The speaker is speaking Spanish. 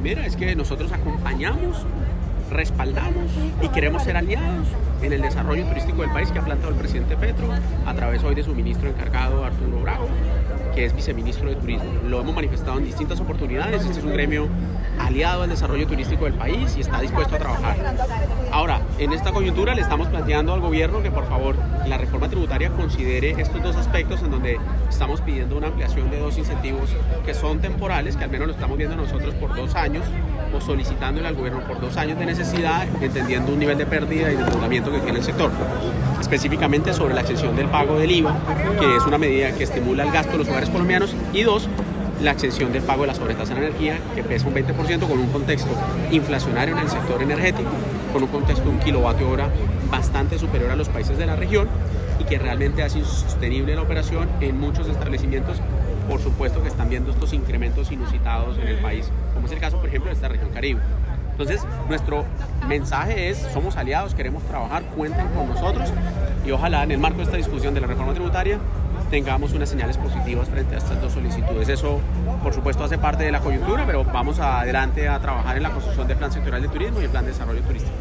primera es que nosotros acompañamos, respaldamos y queremos ser aliados en el desarrollo turístico del país que ha planteado el presidente Petro a través hoy de su ministro encargado Arturo Bravo, que es viceministro de Turismo. Lo hemos manifestado en distintas oportunidades, este es un gremio aliado al desarrollo turístico del país y está dispuesto a trabajar. En esta coyuntura le estamos planteando al gobierno que por favor la reforma tributaria considere estos dos aspectos en donde estamos pidiendo una ampliación de dos incentivos que son temporales, que al menos lo estamos viendo nosotros por dos años, o solicitándole al gobierno por dos años de necesidad, entendiendo un nivel de pérdida y de endeudamiento que tiene el sector. Específicamente sobre la exención del pago del IVA, que es una medida que estimula el gasto de los hogares colombianos, y dos, la exención del pago de la sobretasa en energía, que pesa un 20% con un contexto inflacionario en el sector energético, con un contexto de un kilovatio hora bastante superior a los países de la región y que realmente hace insostenible la operación en muchos establecimientos, por supuesto que están viendo estos incrementos inusitados en el país, como es el caso, por ejemplo, de esta región caribe. Entonces, nuestro mensaje es, somos aliados, queremos trabajar, cuenten con nosotros y ojalá en el marco de esta discusión de la reforma tributaria tengamos unas señales positivas frente a estas dos solicitudes. Eso, por supuesto, hace parte de la coyuntura, pero vamos adelante a trabajar en la construcción del plan sectorial de turismo y el plan de desarrollo turístico.